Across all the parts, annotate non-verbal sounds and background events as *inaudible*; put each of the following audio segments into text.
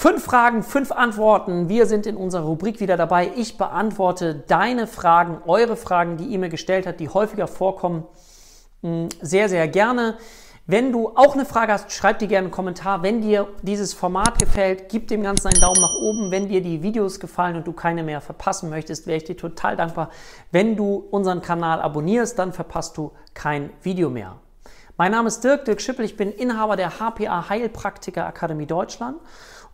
Fünf Fragen, fünf Antworten. Wir sind in unserer Rubrik wieder dabei. Ich beantworte deine Fragen, eure Fragen, die ihr mir gestellt habt, die häufiger vorkommen, hm, sehr, sehr gerne. Wenn du auch eine Frage hast, schreib dir gerne einen Kommentar. Wenn dir dieses Format gefällt, gib dem Ganzen einen Daumen nach oben. Wenn dir die Videos gefallen und du keine mehr verpassen möchtest, wäre ich dir total dankbar. Wenn du unseren Kanal abonnierst, dann verpasst du kein Video mehr. Mein Name ist Dirk, Dirk Schippel. Ich bin Inhaber der HPA Heilpraktiker Akademie Deutschland.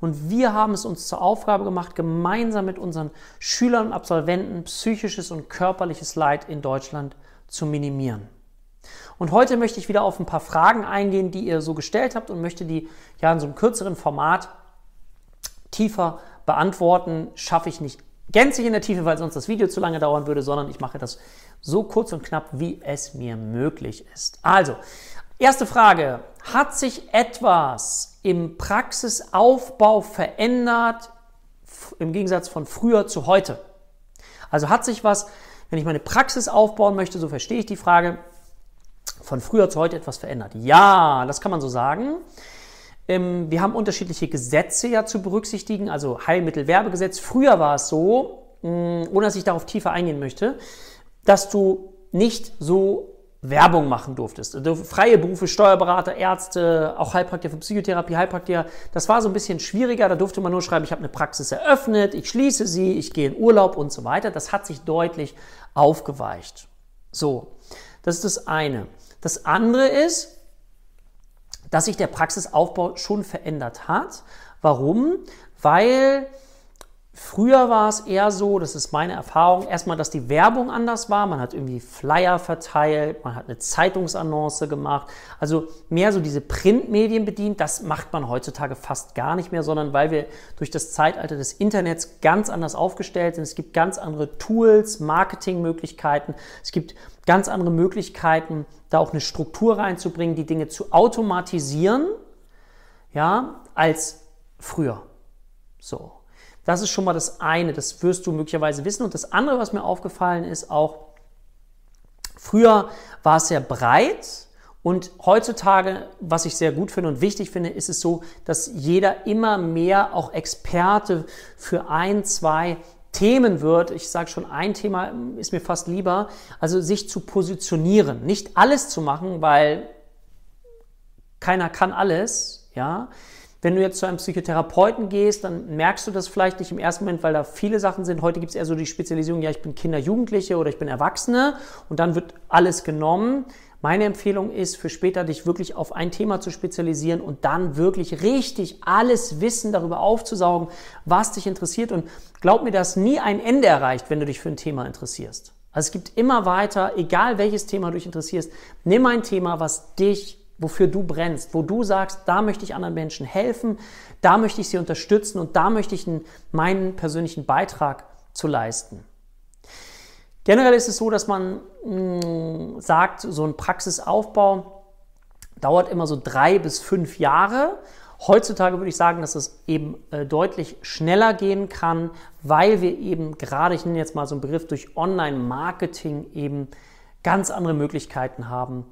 Und wir haben es uns zur Aufgabe gemacht, gemeinsam mit unseren Schülern und Absolventen psychisches und körperliches Leid in Deutschland zu minimieren. Und heute möchte ich wieder auf ein paar Fragen eingehen, die ihr so gestellt habt und möchte die ja in so einem kürzeren Format tiefer beantworten. Schaffe ich nicht gänzlich in der Tiefe, weil sonst das Video zu lange dauern würde, sondern ich mache das so kurz und knapp, wie es mir möglich ist. Also, erste Frage. Hat sich etwas im Praxisaufbau verändert im Gegensatz von früher zu heute? Also hat sich was, wenn ich meine Praxis aufbauen möchte, so verstehe ich die Frage, von früher zu heute etwas verändert? Ja, das kann man so sagen. Ähm, wir haben unterschiedliche Gesetze ja zu berücksichtigen, also Heilmittelwerbegesetz. Früher war es so, ohne dass ich darauf tiefer eingehen möchte, dass du nicht so Werbung machen durftest. Also freie Berufe, Steuerberater, Ärzte, auch Heilpraktiker für Psychotherapie, Heilpraktiker, das war so ein bisschen schwieriger. Da durfte man nur schreiben, ich habe eine Praxis eröffnet, ich schließe sie, ich gehe in Urlaub und so weiter. Das hat sich deutlich aufgeweicht. So, das ist das eine. Das andere ist, dass sich der Praxisaufbau schon verändert hat. Warum? Weil Früher war es eher so, das ist meine Erfahrung, erstmal, dass die Werbung anders war. Man hat irgendwie Flyer verteilt, man hat eine Zeitungsannonce gemacht. Also mehr so diese Printmedien bedient. Das macht man heutzutage fast gar nicht mehr, sondern weil wir durch das Zeitalter des Internets ganz anders aufgestellt sind. Es gibt ganz andere Tools, Marketingmöglichkeiten. Es gibt ganz andere Möglichkeiten, da auch eine Struktur reinzubringen, die Dinge zu automatisieren, ja, als früher. So. Das ist schon mal das eine, das wirst du möglicherweise wissen. Und das andere, was mir aufgefallen ist, auch früher war es sehr breit und heutzutage, was ich sehr gut finde und wichtig finde, ist es so, dass jeder immer mehr auch Experte für ein, zwei Themen wird. Ich sage schon, ein Thema ist mir fast lieber. Also sich zu positionieren, nicht alles zu machen, weil keiner kann alles, ja. Wenn du jetzt zu einem Psychotherapeuten gehst, dann merkst du das vielleicht nicht im ersten Moment, weil da viele Sachen sind. Heute gibt es eher so die Spezialisierung, ja, ich bin Kinder, Jugendliche oder ich bin Erwachsene und dann wird alles genommen. Meine Empfehlung ist, für später dich wirklich auf ein Thema zu spezialisieren und dann wirklich richtig alles Wissen darüber aufzusaugen, was dich interessiert. Und glaub mir, dass nie ein Ende erreicht, wenn du dich für ein Thema interessierst. Also es gibt immer weiter, egal welches Thema du dich interessierst, nimm ein Thema, was dich wofür du brennst, wo du sagst, da möchte ich anderen Menschen helfen, da möchte ich sie unterstützen und da möchte ich meinen persönlichen Beitrag zu leisten. Generell ist es so, dass man mh, mm, sagt, so ein Praxisaufbau dauert immer so drei bis fünf Jahre. Heutzutage würde ich sagen, dass es eben äh, deutlich schneller gehen kann, weil wir eben gerade, ich nenne jetzt mal so einen Begriff, durch Online-Marketing eben ganz andere Möglichkeiten haben,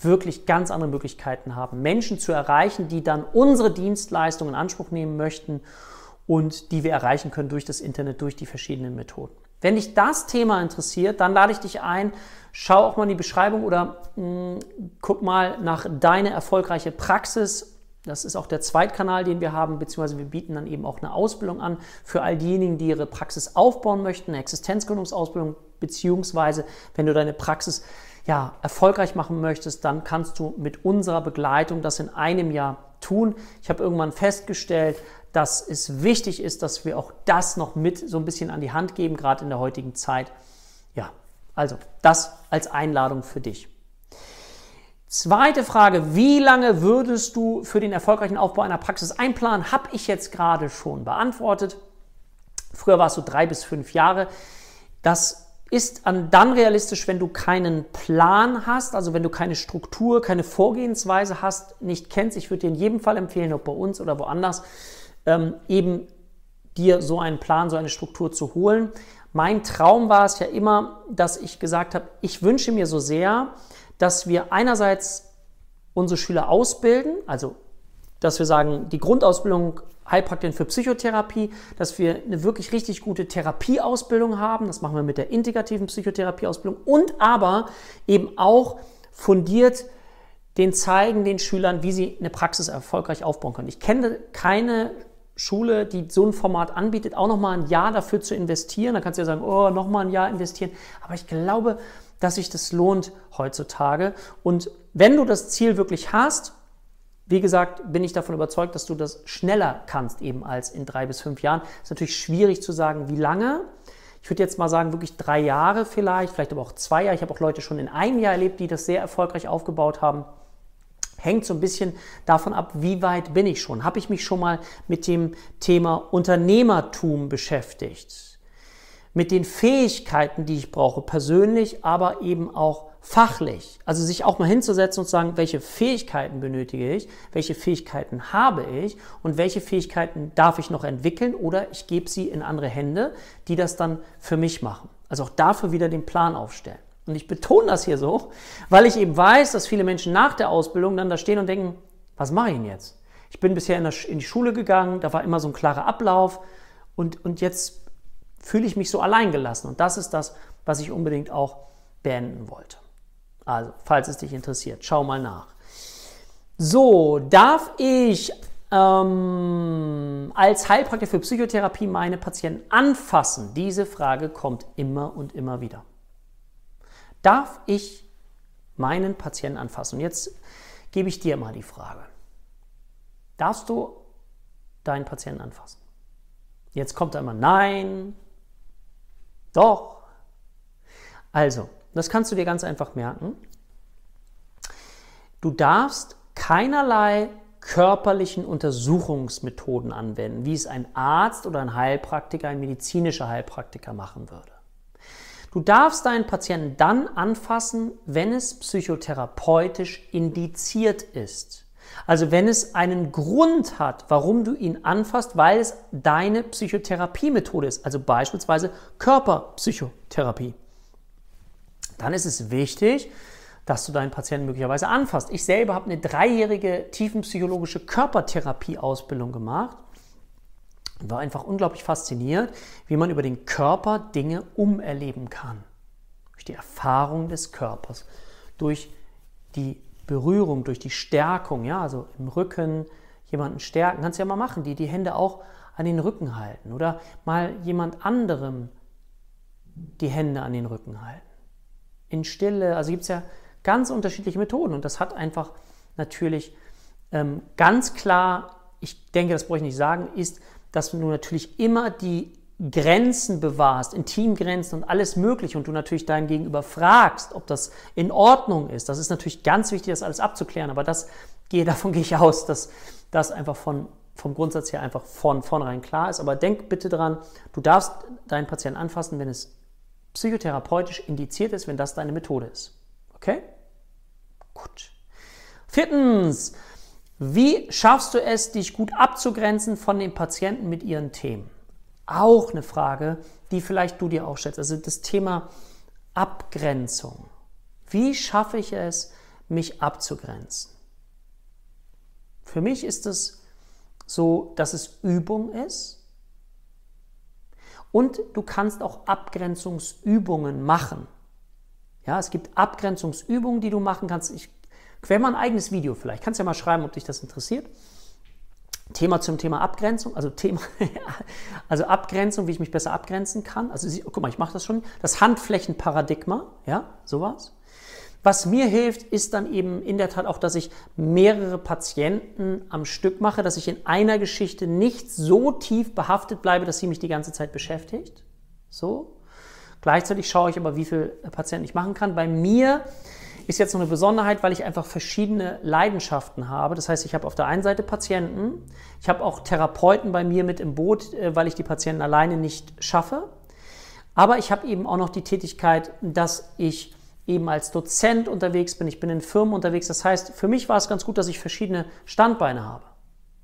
wirklich ganz andere Möglichkeiten haben, Menschen zu erreichen, die dann unsere Dienstleistungen in Anspruch nehmen möchten und die wir erreichen können durch das Internet, durch die verschiedenen Methoden. Wenn dich das Thema interessiert, dann lade ich dich ein, schau auch mal in die Beschreibung oder mh, hm, guck mal nach deine erfolgreiche Praxis. Das ist auch der Zweitkanal, den wir haben, beziehungsweise wir bieten dann eben auch eine Ausbildung an für all diejenigen, die ihre Praxis aufbauen möchten, eine Existenzgründungsausbildung, beziehungsweise wenn du deine Praxis ja, erfolgreich machen möchtest, dann kannst du mit unserer Begleitung das in einem Jahr tun. Ich habe irgendwann festgestellt, dass es wichtig ist, dass wir auch das noch mit so ein bisschen an die Hand geben, gerade in der heutigen Zeit. Ja, also das als Einladung für dich. Zweite Frage, wie lange würdest du für den erfolgreichen Aufbau einer Praxis einplanen? Habe ich jetzt gerade schon beantwortet. Früher war es so drei bis fünf Jahre. Das ist dann realistisch, wenn du keinen Plan hast, also wenn du keine Struktur, keine Vorgehensweise hast, nicht kennst. Ich würde dir in jedem Fall empfehlen, ob bei uns oder woanders, ähm, eben dir so einen Plan, so eine Struktur zu holen. Mein Traum war es ja immer, dass ich gesagt habe, ich wünsche mir so sehr, dass wir einerseits unsere Schüler ausbilden, also dass wir sagen, die Grundausbildung Heilpraktikerin für Psychotherapie, dass wir eine wirklich richtig gute Therapieausbildung haben. Das machen wir mit der integrativen Psychotherapieausbildung und aber eben auch fundiert den zeigen den Schülern, wie sie eine Praxis erfolgreich aufbauen können. Ich kenne keine Schule, die so ein Format anbietet, auch nochmal ein Jahr dafür zu investieren. Da kannst du ja sagen, oh, nochmal ein Jahr investieren. Aber ich glaube, dass sich das lohnt heutzutage. Und wenn du das Ziel wirklich hast, wie gesagt, bin ich davon überzeugt, dass du das schneller kannst eben als in drei bis fünf Jahren. Ist natürlich schwierig zu sagen, wie lange. Ich würde jetzt mal sagen, wirklich drei Jahre vielleicht, vielleicht aber auch zwei Jahre. Ich habe auch Leute schon in einem Jahr erlebt, die das sehr erfolgreich aufgebaut haben. Hängt so ein bisschen davon ab, wie weit bin ich schon. Habe ich mich schon mal mit dem Thema Unternehmertum beschäftigt? Mit den Fähigkeiten, die ich brauche, persönlich, aber eben auch fachlich. Also sich auch mal hinzusetzen und zu sagen, welche Fähigkeiten benötige ich, welche Fähigkeiten habe ich und welche Fähigkeiten darf ich noch entwickeln oder ich gebe sie in andere Hände, die das dann für mich machen. Also auch dafür wieder den Plan aufstellen. Und ich betone das hier so, weil ich eben weiß, dass viele Menschen nach der Ausbildung dann da stehen und denken, was mache ich denn jetzt? Ich bin bisher in, der, in die Schule gegangen, da war immer so ein klarer Ablauf und, und jetzt fühle ich mich so alleingelassen. Und das ist das, was ich unbedingt auch beenden wollte. Also, falls es dich interessiert, schau mal nach. So, darf ich ähm, als Heilpraktiker für Psychotherapie meine Patienten anfassen? Diese Frage kommt immer und immer wieder. Darf ich meinen Patienten anfassen? Und jetzt gebe ich dir mal die Frage. Darfst du deinen Patienten anfassen? Jetzt kommt da immer Nein, doch. Also, das kannst du dir ganz einfach merken. Du darfst keinerlei körperlichen Untersuchungsmethoden anwenden, wie es ein Arzt oder ein Heilpraktiker, ein medizinischer Heilpraktiker machen würde. Du darfst deinen Patienten dann anfassen, wenn es psychotherapeutisch indiziert ist. Also wenn es einen Grund hat, warum du ihn anfasst, weil es deine Psychotherapiemethode ist, also beispielsweise Körperpsychotherapie. Dann ist es wichtig, dass du deinen Patienten möglicherweise anfasst. Ich selber habe eine dreijährige tiefenpsychologische Körpertherapie-Ausbildung gemacht war einfach unglaublich fasziniert, wie man über den Körper Dinge umerleben kann. Durch die Erfahrung des Körpers, durch die Berührung, durch die Stärkung, ja, also im Rücken jemanden stärken, kannst du ja mal machen, die die Hände auch an den Rücken halten oder mal jemand anderem die Hände an den Rücken halten. In Stille, also gibt es ja ganz unterschiedliche Methoden und das hat einfach natürlich ähm, ganz klar, ich denke, das brauche ich nicht sagen, ist dass du natürlich immer die Grenzen bewahrst, Intimgrenzen und alles Mögliche und du natürlich dein Gegenüber fragst, ob das in Ordnung ist. Das ist natürlich ganz wichtig, das alles abzuklären, aber das, *laughs* davon gehe ich aus, dass das einfach von, vom Grundsatz her einfach von vornherein klar ist. Aber denk bitte dran, du darfst deinen Patienten anfassen, wenn es psychotherapeutisch indiziert ist, wenn das deine Methode ist. Okay? Gut. Viertens, wie schaffst du es, dich gut abzugrenzen von den Patienten mit ihren Themen? Auch eine Frage, die vielleicht du dir auch stellst. Also das Thema Abgrenzung. Wie schaffe ich es, mich abzugrenzen? Für mich ist es so, dass es Übung ist. Und du kannst auch Abgrenzungsübungen machen. Ja, es gibt Abgrenzungsübungen, die du machen kannst. Ich Quer mal ein eigenes Video vielleicht. Kannst ja mal schreiben, ob dich das interessiert. Thema zum Thema Abgrenzung, also Thema, *laughs* also Abgrenzung, wie ich mich besser abgrenzen kann. Also guck mal, ich mache das schon. Das Handflächenparadigma, ja, sowas. Was mir hilft, ist dann eben in der Tat auch, dass ich mehrere Patienten am Stück mache, dass ich in einer Geschichte nicht so tief behaftet bleibe, dass sie mich die ganze Zeit beschäftigt. So. Gleichzeitig schaue ich aber, wie viele Patienten ich machen kann. Bei mir ist jetzt noch eine Besonderheit, weil ich einfach verschiedene Leidenschaften habe. Das heißt, ich habe auf der einen Seite Patienten, ich habe auch Therapeuten bei mir mit im Boot, äh, weil ich die Patienten alleine nicht schaffe. Aber ich habe eben auch noch die Tätigkeit, dass ich eben als Dozent unterwegs bin, ich bin in Firmen unterwegs. Das heißt, für mich war es ganz gut, dass ich verschiedene Standbeine habe.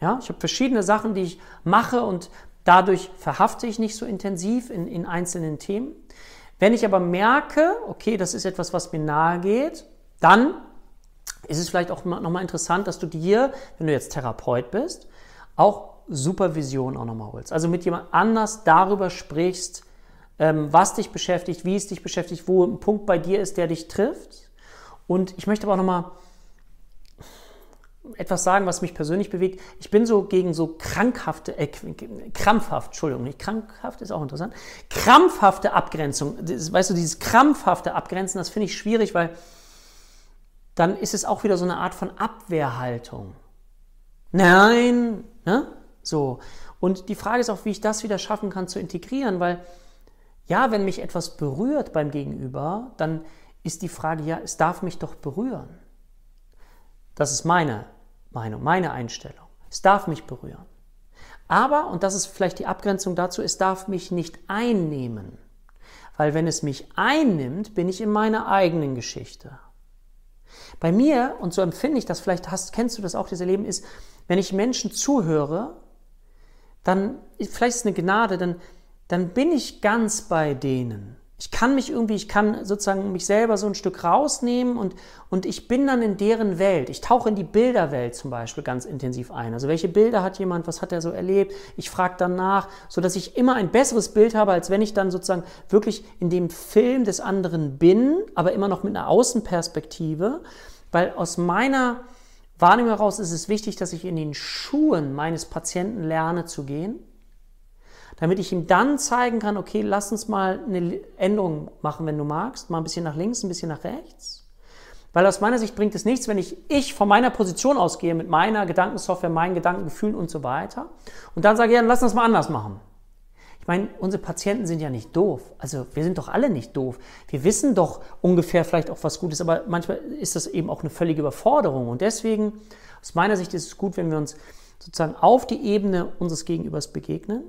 Ja, ich habe verschiedene Sachen, die ich mache und dadurch verhafte ich nicht so intensiv in, in einzelnen Themen. Wenn ich aber merke, okay, das ist etwas, was mir nahe geht, dann ist es vielleicht auch nochmal interessant, dass du dir, wenn du jetzt Therapeut bist, auch Supervision auch nochmal holst. Also mit jemand anders darüber sprichst, was dich beschäftigt, wie es dich beschäftigt, wo ein Punkt bei dir ist, der dich trifft. Und ich möchte aber auch nochmal etwas sagen, was mich persönlich bewegt. Ich bin so gegen so krankhafte, äh, krampfhaft, Entschuldigung, nicht krankhaft, ist auch interessant, krampfhafte Abgrenzung. Das, weißt du, dieses krampfhafte Abgrenzen, das finde ich schwierig, weil dann ist es auch wieder so eine Art von Abwehrhaltung. Nein, ne? So. Und die Frage ist auch, wie ich das wieder schaffen kann zu integrieren, weil ja, wenn mich etwas berührt beim Gegenüber, dann ist die Frage, ja, es darf mich doch berühren. Das ist meine Meinung, meine Einstellung. Es darf mich berühren. Aber, und das ist vielleicht die Abgrenzung dazu, es darf mich nicht einnehmen. Weil wenn es mich einnimmt, bin ich in meiner eigenen Geschichte. Bei mir, und so empfinde ich das, vielleicht hast, kennst du das auch, dieses Leben, ist, wenn ich Menschen zuhöre, dann, vielleicht ist es eine Gnade, dann, dann bin ich ganz bei denen. Ich kann mich irgendwie, ich kann sozusagen mich selber so ein Stück rausnehmen und, und ich bin dann in deren Welt. Ich tauche in die Bilderwelt zum Beispiel ganz intensiv ein. Also welche Bilder hat jemand, was hat er so erlebt? Ich frage dann nach, sodass ich immer ein besseres Bild habe, als wenn ich dann sozusagen wirklich in dem Film des anderen bin, aber immer noch mit einer Außenperspektive. Weil aus meiner Wahrnehmung heraus ist es wichtig, dass ich in den Schuhen meines Patienten lerne zu gehen damit ich ihm dann zeigen kann, okay, lass uns mal eine Änderung machen, wenn du magst, mal ein bisschen nach links, ein bisschen nach rechts. Weil aus meiner Sicht bringt es nichts, wenn ich, ich von meiner Position ausgehe, mit meiner Gedankensoftware, meinen Gedankengefühlen und so weiter, und dann sage, ja, dann lass uns mal anders machen. Ich meine, unsere Patienten sind ja nicht doof. Also wir sind doch alle nicht doof. Wir wissen doch ungefähr vielleicht auch was Gutes, aber manchmal ist das eben auch eine völlige Überforderung. Und deswegen, aus meiner Sicht ist es gut, wenn wir uns sozusagen auf die Ebene unseres Gegenübers begegnen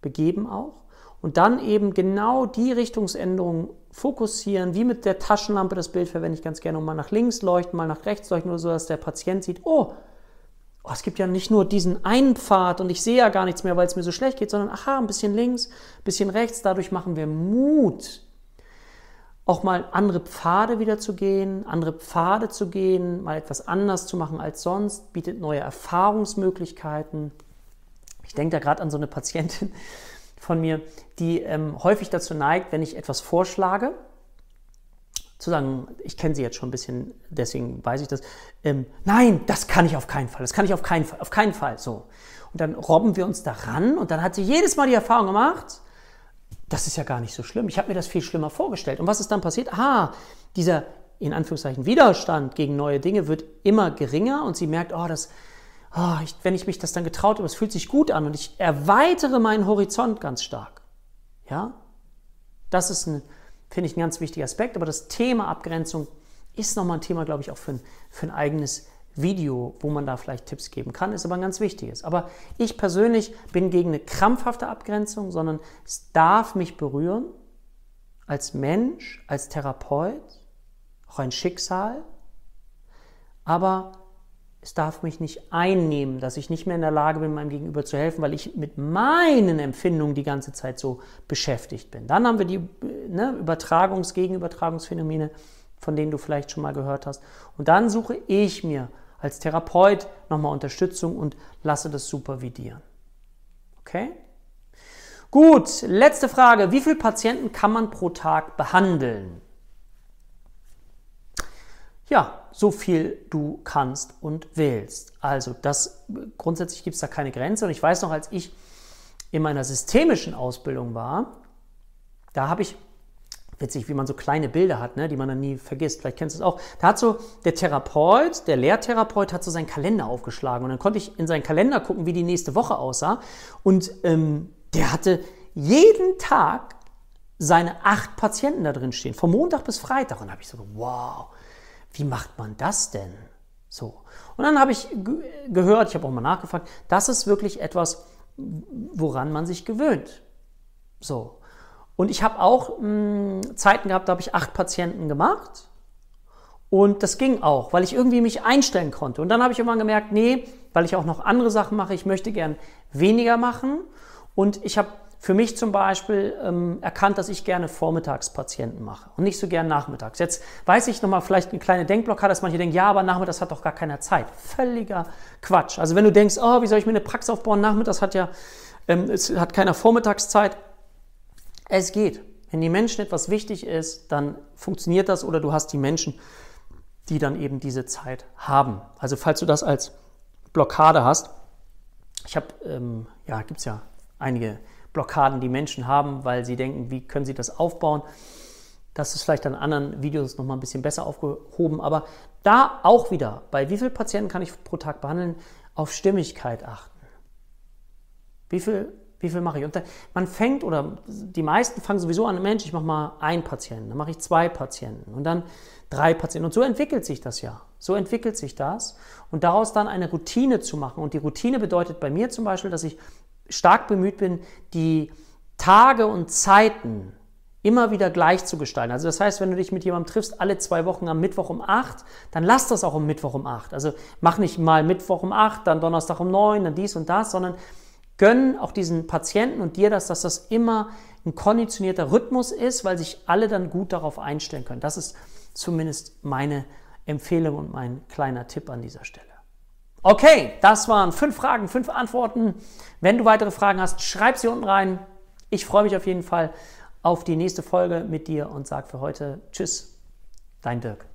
begeben auch. Und dann eben genau die Richtungsänderung fokussieren, wie mit der Taschenlampe das Bild verwende ich ganz gerne, um mal nach links leuchten, mal nach rechts leuchten, nur so, dass der Patient sieht, oh, oh, es gibt ja nicht nur diesen einen Pfad und ich sehe ja gar nichts mehr, weil es mir so schlecht geht, sondern aha, ein bisschen links, ein bisschen rechts, dadurch machen wir Mut, auch mal andere Pfade wieder zu gehen, andere Pfade zu gehen, mal etwas anders zu machen als sonst, bietet neue Erfahrungsmöglichkeiten. Ich denke da gerade an so eine Patientin *laughs* von mir, die ähm, häufig dazu neigt, wenn ich etwas vorschlage, zu sagen, ich kenne sie jetzt schon ein bisschen, deswegen weiß ich das, ähm, nein, das kann ich auf keinen Fall, das kann ich auf keinen Fall, auf keinen Fall, so. Und dann robben wir uns daran und dann hat sie jedes Mal die Erfahrung gemacht, das ist ja gar nicht so schlimm, ich habe mir das viel schlimmer vorgestellt. Und was ist dann passiert? Ah, dieser, in Anführungszeichen, Widerstand gegen neue Dinge wird immer geringer und sie merkt, oh, das, oh, ich, wenn ich mich das dann getraut habe, es fühlt sich gut an und ich erweitere meinen Horizont ganz stark. Ja? Das ist, ein, finde ich, ein ganz wichtiger Aspekt. Aber das Thema Abgrenzung ist nochmal ein Thema, glaube ich, auch für ein, für ein eigenes Video, wo man da vielleicht Tipps geben kann, ist aber ein ganz wichtiges. Aber ich persönlich bin gegen eine krampfhafte Abgrenzung, sondern es darf mich berühren als Mensch, als Therapeut, auch ein Schicksal. Aber es darf mich nicht einnehmen, dass ich nicht mehr in der Lage bin, meinem Gegenüber zu helfen, weil ich mit meinen Empfindungen die ganze Zeit so beschäftigt bin. Dann haben wir die ne, Übertragungs-, Gegenübertragungsphänomene, von denen du vielleicht schon mal gehört hast. Und dann suche ich mir als Therapeut nochmal Unterstützung und lasse das supervidieren. Okay? Gut, letzte Frage. Wie viele Patienten kann man pro Tag behandeln? Ja, so viel du kannst und willst. Also das grundsätzlich gibt es da keine Grenze. Und ich weiß noch, als ich in meiner systemischen Ausbildung war, da habe ich witzig, wie man so kleine Bilder hat, ne, die man dann nie vergisst. Vielleicht kennst du es auch. Da hat so der Therapeut, der Lehrtherapeut, hat so seinen Kalender aufgeschlagen und dann konnte ich in seinen Kalender gucken, wie die nächste Woche aussah. Und ähm, der hatte jeden Tag seine acht Patienten da drin stehen, vom Montag bis Freitag. Und da habe ich so, wow, wie macht man das denn? So. Und dann habe ich gehört, ich habe auch mal nachgefragt, das ist wirklich etwas, woran man sich gewöhnt. So. Und ich habe auch mh, hm, Zeiten gehabt, da habe ich acht Patienten gemacht. Und das ging auch, weil ich irgendwie mich einstellen konnte. Und dann habe ich irgendwann gemerkt, nee, weil ich auch noch andere Sachen mache, ich möchte gern weniger machen. Und ich habe für mich zum Beispiel ähm, erkannt, dass ich gerne Vormittagspatienten mache und nicht so gern nachmittags. Jetzt weiß ich nochmal vielleicht eine kleine Denkblockade, dass manche denken, ja, aber nachmittags hat doch gar keiner Zeit. Völliger Quatsch. Also wenn du denkst, oh, wie soll ich mir eine Praxis aufbauen, nachmittags hat ja, ähm, es hat keiner Vormittagszeit. Es geht. Wenn die Menschen etwas wichtig ist, dann funktioniert das oder du hast die Menschen, die dann eben diese Zeit haben. Also falls du das als Blockade hast, ich habe, ähm, ja, gibt es ja einige Blockaden, die Menschen haben, weil sie denken, wie können sie das aufbauen. Das ist vielleicht an anderen Videos nochmal ein bisschen besser aufgehoben. Aber da auch wieder, bei wie vielen Patienten kann ich pro Tag behandeln, auf Stimmigkeit achten. Wie viel, wie viel mache ich? Und man fängt, oder die meisten fangen sowieso an, Mensch, ich mache mal einen Patienten, dann mache ich zwei Patienten und dann drei Patienten. Und so entwickelt sich das ja. So entwickelt sich das. Und daraus dann eine Routine zu machen. Und die Routine bedeutet bei mir zum Beispiel, dass ich stark bemüht bin, die Tage und Zeiten immer wieder gleich zu gestalten. Also das heißt, wenn du dich mit jemandem triffst, alle zwei Wochen am Mittwoch um 8, dann lass das auch um Mittwoch um 8. Also mach nicht mal Mittwoch um 8, dann Donnerstag um 9, dann dies und das, sondern gönn auch diesen Patienten und dir das, dass das immer ein konditionierter Rhythmus ist, weil sich alle dann gut darauf einstellen können. Das ist zumindest meine Empfehlung und mein kleiner Tipp an dieser Stelle. Okay, das waren fünf Fragen, fünf Antworten. Wenn du weitere Fragen hast, schreib sie unten rein. Ich freue mich auf jeden Fall auf die nächste Folge mit dir und sage für heute Tschüss, dein Dirk.